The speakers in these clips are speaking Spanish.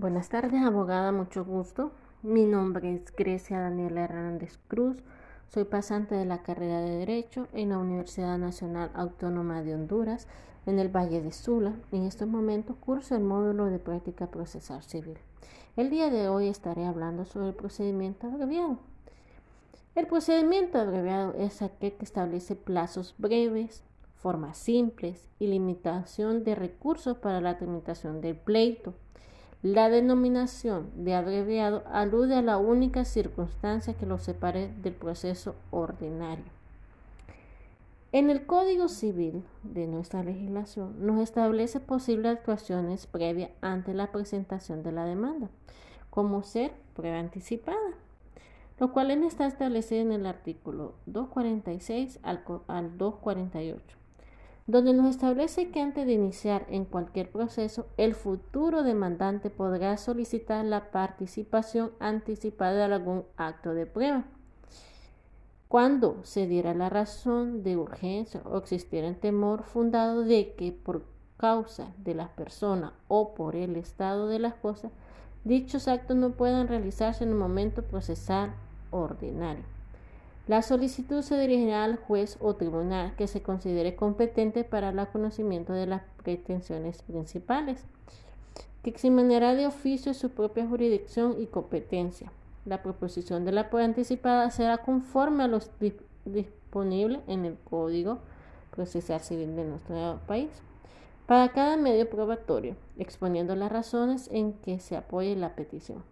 Buenas tardes, abogada, mucho gusto. Mi nombre es Grecia Daniela Hernández Cruz. Soy pasante de la carrera de Derecho en la Universidad Nacional Autónoma de Honduras, en el Valle de Sula. En estos momentos curso el módulo de práctica procesal civil. El día de hoy estaré hablando sobre el procedimiento abreviado. El procedimiento abreviado es aquel que establece plazos breves, formas simples y limitación de recursos para la tramitación del pleito la denominación de abreviado alude a la única circunstancia que lo separe del proceso ordinario. En el Código Civil de nuestra legislación nos establece posibles actuaciones previas ante la presentación de la demanda, como ser prueba anticipada, lo cual está establecido en el artículo 246 al, al 248 donde nos establece que antes de iniciar en cualquier proceso, el futuro demandante podrá solicitar la participación anticipada de algún acto de prueba. Cuando se diera la razón de urgencia o existiera el temor fundado de que por causa de las personas o por el estado de las cosas, dichos actos no puedan realizarse en el momento procesal ordinario. La solicitud se dirigirá al juez o tribunal que se considere competente para el conocimiento de las pretensiones principales, que examinará de oficio su propia jurisdicción y competencia. La proposición de la prueba anticipada será conforme a los disponibles en el Código Procesal Civil de nuestro país para cada medio probatorio, exponiendo las razones en que se apoye la petición.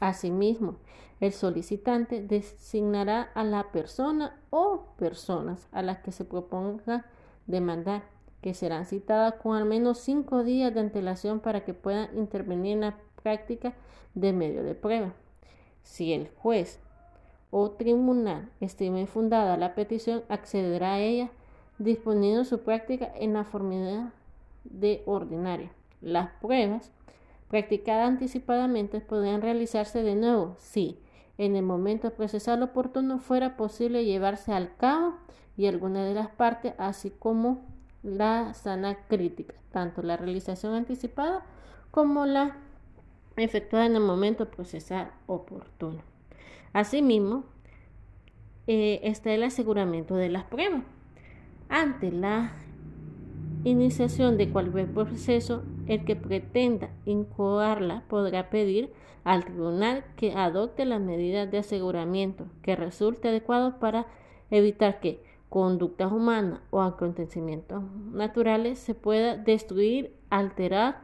Asimismo, el solicitante designará a la persona o personas a las que se proponga demandar, que serán citadas con al menos cinco días de antelación para que puedan intervenir en la práctica de medio de prueba. Si el juez o tribunal estime fundada la petición, accederá a ella disponiendo su práctica en la forma de ordinaria. Las pruebas practicada anticipadamente podrían realizarse de nuevo si en el momento procesal oportuno fuera posible llevarse al cabo y alguna de las partes, así como la sana crítica, tanto la realización anticipada como la efectuada en el momento procesal oportuno. Asimismo, eh, está el aseguramiento de las pruebas. Ante la iniciación de cualquier proceso, el que pretenda incoarla podrá pedir al tribunal que adopte las medidas de aseguramiento que resulte adecuado para evitar que conductas humanas o acontecimientos naturales se pueda destruir, alterar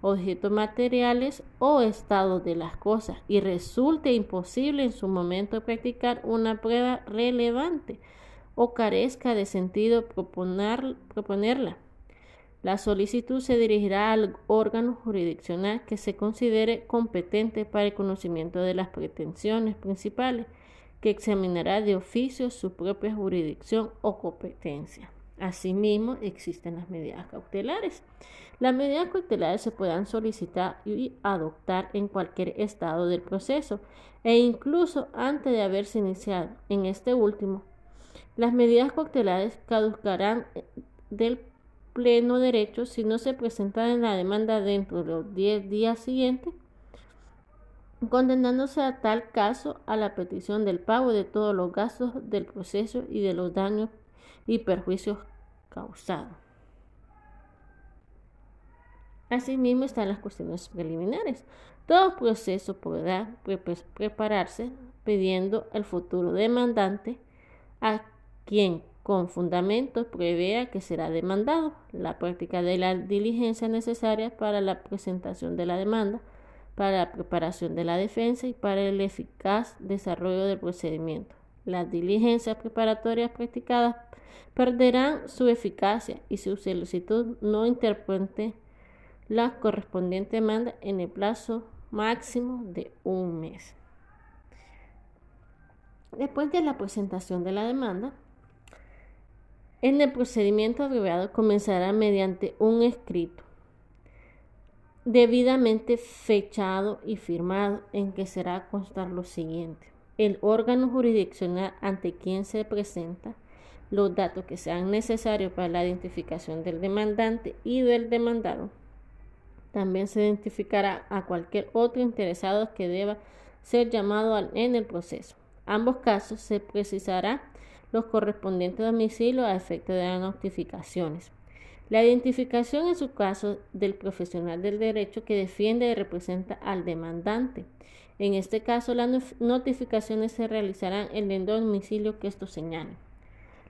objetos materiales o estado de las cosas y resulte imposible en su momento practicar una prueba relevante o carezca de sentido proponerla la solicitud se dirigirá al órgano jurisdiccional que se considere competente para el conocimiento de las pretensiones principales, que examinará de oficio su propia jurisdicción o competencia. Asimismo, existen las medidas cautelares. Las medidas cautelares se puedan solicitar y adoptar en cualquier estado del proceso e incluso antes de haberse iniciado. En este último, las medidas cautelares caducarán del pleno derecho si no se presenta en la demanda dentro de los 10 días siguientes, condenándose a tal caso a la petición del pago de todos los gastos del proceso y de los daños y perjuicios causados. Asimismo están las cuestiones preliminares. Todo proceso podrá prepararse pidiendo el futuro demandante a quien con fundamentos prevea que será demandado, la práctica de la diligencia necesaria para la presentación de la demanda, para la preparación de la defensa y para el eficaz desarrollo del procedimiento. Las diligencias preparatorias practicadas perderán su eficacia y su solicitud no interprete la correspondiente demanda en el plazo máximo de un mes. Después de la presentación de la demanda, en el procedimiento abreviado comenzará mediante un escrito debidamente fechado y firmado en que será constar lo siguiente. El órgano jurisdiccional ante quien se presenta los datos que sean necesarios para la identificación del demandante y del demandado, También se identificará a cualquier otro interesado que deba ser llamado en el proceso. Ambos casos se precisará los correspondientes domicilios a efecto de las notificaciones. La identificación en su caso del profesional del derecho que defiende y representa al demandante. En este caso, las notificaciones se realizarán en el domicilio que esto señale.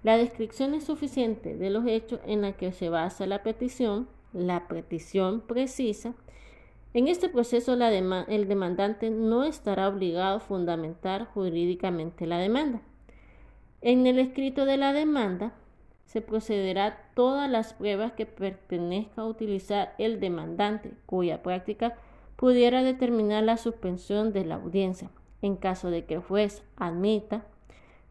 La descripción es suficiente de los hechos en la que se basa la petición, la petición precisa. En este proceso, el demandante no estará obligado a fundamentar jurídicamente la demanda. En el escrito de la demanda, se procederá todas las pruebas que pertenezca a utilizar el demandante, cuya práctica pudiera determinar la suspensión de la audiencia. En caso de que el juez admita,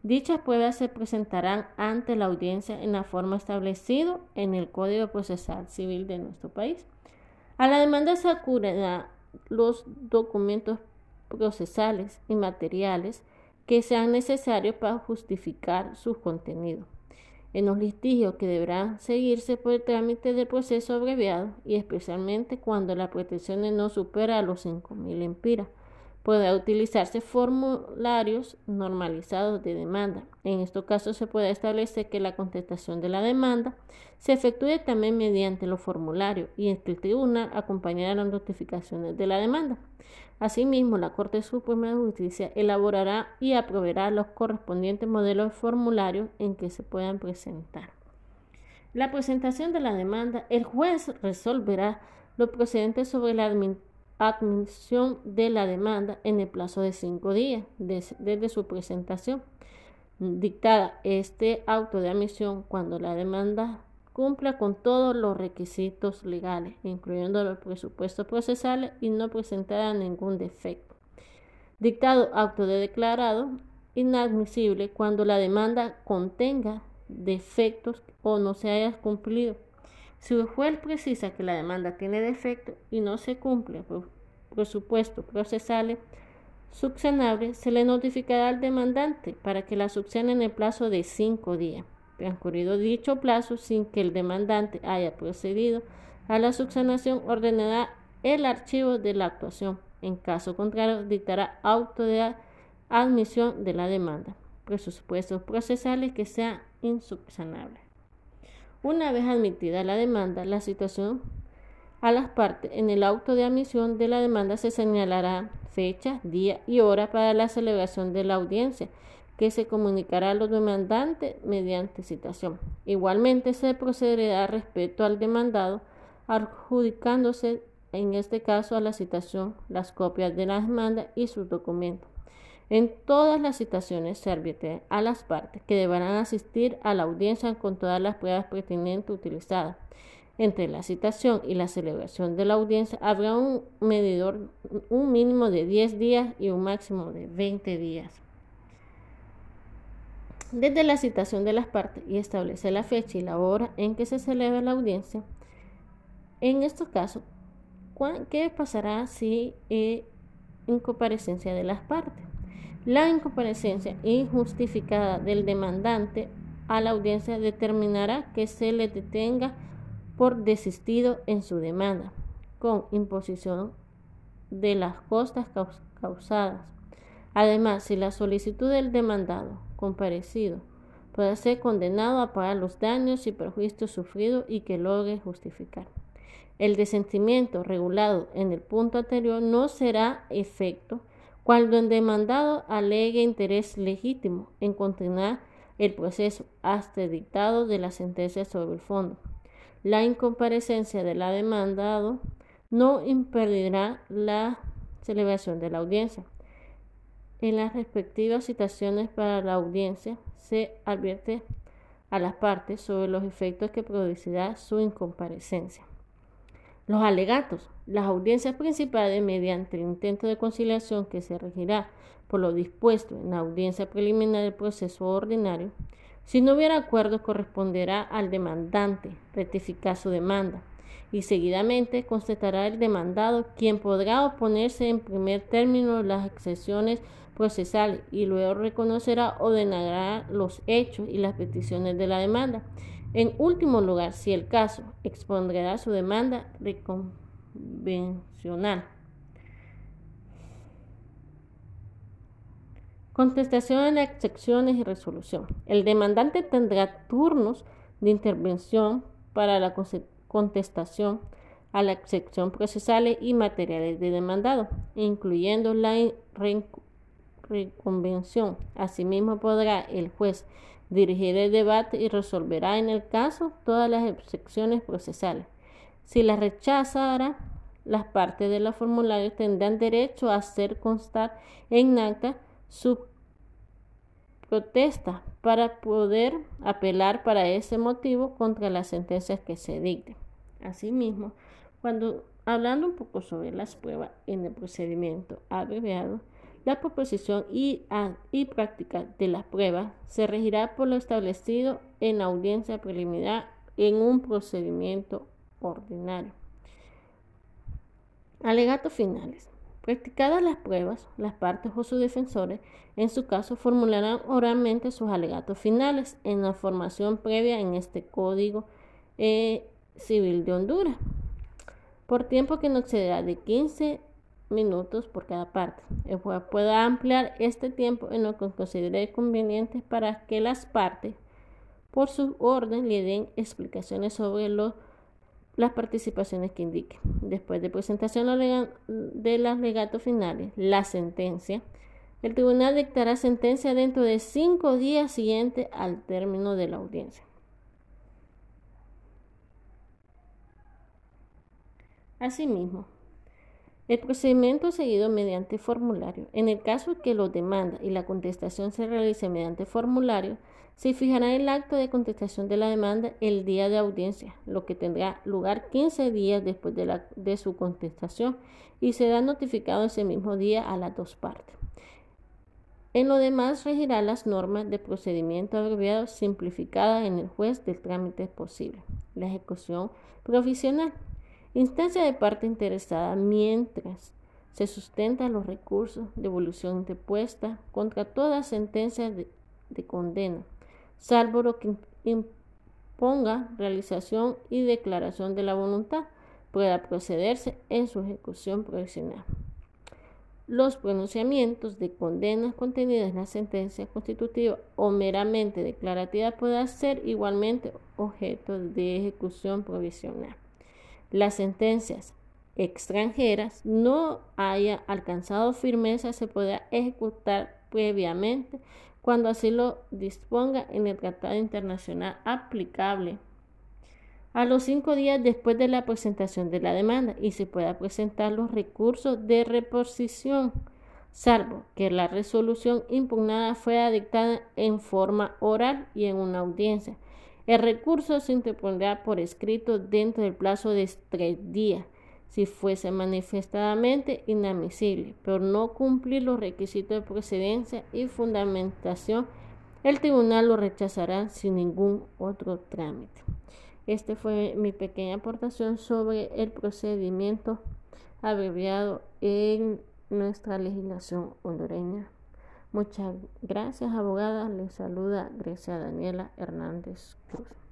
dichas pruebas se presentarán ante la audiencia en la forma establecida en el Código Procesal Civil de nuestro país. A la demanda se acudirán los documentos procesales y materiales que sean necesarios para justificar su contenido en los litigios que deberán seguirse por el trámite del proceso abreviado y especialmente cuando la pretensión no supera los 5.000 empiras. Podrá utilizarse formularios normalizados de demanda. En estos casos se puede establecer que la contestación de la demanda se efectúe también mediante los formularios y el tribunal acompañará las notificaciones de la demanda. Asimismo, la Corte Suprema de Justicia elaborará y aprobará los correspondientes modelos de formulario en que se puedan presentar. La presentación de la demanda, el juez resolverá los procedentes sobre la admisión de la demanda en el plazo de cinco días desde su presentación. Dictada este auto de admisión cuando la demanda cumpla con todos los requisitos legales, incluyendo los presupuestos procesales y no presentará ningún defecto. Dictado acto de declarado inadmisible cuando la demanda contenga defectos o no se haya cumplido. Si el juez precisa que la demanda tiene defecto y no se cumple por presupuestos procesales subsanables, se le notificará al demandante para que la subsane en el plazo de cinco días transcurrido dicho plazo sin que el demandante haya procedido a la subsanación, ordenará el archivo de la actuación. En caso contrario, dictará auto de admisión de la demanda, presupuestos procesales que sean insubsanables. Una vez admitida la demanda, la situación a las partes en el auto de admisión de la demanda se señalará fecha, día y hora para la celebración de la audiencia que se comunicará a los demandantes mediante citación. Igualmente se procederá respecto al demandado, adjudicándose en este caso a la citación las copias de la demanda y sus documentos. En todas las citaciones se advierte a las partes que deberán asistir a la audiencia con todas las pruebas pertinentes utilizadas. Entre la citación y la celebración de la audiencia habrá un medidor, un mínimo de 10 días y un máximo de 20 días desde la citación de las partes y establece la fecha y la hora en que se celebra la audiencia. En estos casos, ¿qué pasará si hay incomparecencia de las partes? La incomparecencia injustificada del demandante a la audiencia determinará que se le detenga por desistido en su demanda, con imposición de las costas causadas. Además, si la solicitud del demandado comparecido pueda ser condenado a pagar los daños y perjuicios sufridos y que logre justificar. El desentimiento regulado en el punto anterior no será efecto cuando el demandado alegue interés legítimo en continuar el proceso hasta el dictado de la sentencia sobre el fondo. La incomparecencia de la demandado no impedirá la celebración de la audiencia. En las respectivas citaciones para la audiencia se advierte a las partes sobre los efectos que producirá su incomparecencia. Los alegatos. Las audiencias principales, mediante el intento de conciliación que se regirá por lo dispuesto en la audiencia preliminar del proceso ordinario, si no hubiera acuerdo, corresponderá al demandante rectificar su demanda y seguidamente constatará el demandado, quien podrá oponerse en primer término las excepciones procesal y luego reconocerá o denegará los hechos y las peticiones de la demanda. En último lugar, si el caso expondrá su demanda, convencional. Contestación en las secciones y resolución. El demandante tendrá turnos de intervención para la contestación a la sección procesales y materiales de demandado, incluyendo la reconvención. Asimismo, podrá el juez dirigir el debate y resolverá en el caso todas las secciones procesales. Si la rechazara, las partes de los formularios tendrán derecho a hacer constar en acta su protesta para poder apelar para ese motivo contra las sentencias que se dicten. Asimismo, cuando hablando un poco sobre las pruebas en el procedimiento abreviado, la proposición y, práctica de las pruebas se regirá por lo establecido en la audiencia preliminar en un procedimiento ordinario. Alegatos finales. Practicadas las pruebas, las partes o sus defensores, en su caso, formularán oralmente sus alegatos finales en la formación previa en este Código eh, Civil de Honduras, por tiempo que no excederá de 15 minutos por cada parte. El juez pueda ampliar este tiempo en lo que considere conveniente para que las partes, por su orden, le den explicaciones sobre las participaciones que indique. Después de presentación de los alegatos finales, la sentencia, el tribunal dictará sentencia dentro de cinco días siguientes al término de la audiencia. Asimismo, el procedimiento seguido mediante formulario. En el caso que lo demanda y la contestación se realice mediante formulario, se fijará el acto de contestación de la demanda el día de audiencia, lo que tendrá lugar 15 días después de, la, de su contestación y será notificado ese mismo día a las dos partes. En lo demás regirá las normas de procedimiento abreviado simplificada en el juez del trámite posible. La ejecución provisional. Instancia de parte interesada mientras se sustentan los recursos de evolución interpuesta contra toda sentencia de condena salvo lo que imponga realización y declaración de la voluntad, pueda procederse en su ejecución provisional. Los pronunciamientos de condenas contenidas en la sentencia constitutiva o meramente declarativa puedan ser igualmente objeto de ejecución provisional. Las sentencias extranjeras no haya alcanzado firmeza se podrá ejecutar previamente cuando así lo disponga en el tratado internacional aplicable a los cinco días después de la presentación de la demanda y se pueda presentar los recursos de reposición, salvo que la resolución impugnada fuera dictada en forma oral y en una audiencia. El recurso se interpondrá por escrito dentro del plazo de tres días si fuese manifestadamente inadmisible, pero no cumplir los requisitos de procedencia y fundamentación, el tribunal lo rechazará sin ningún otro trámite. Esta fue mi pequeña aportación sobre el procedimiento abreviado en nuestra legislación hondureña. Muchas gracias, abogada. Les saluda Grecia Daniela Hernández Cruz.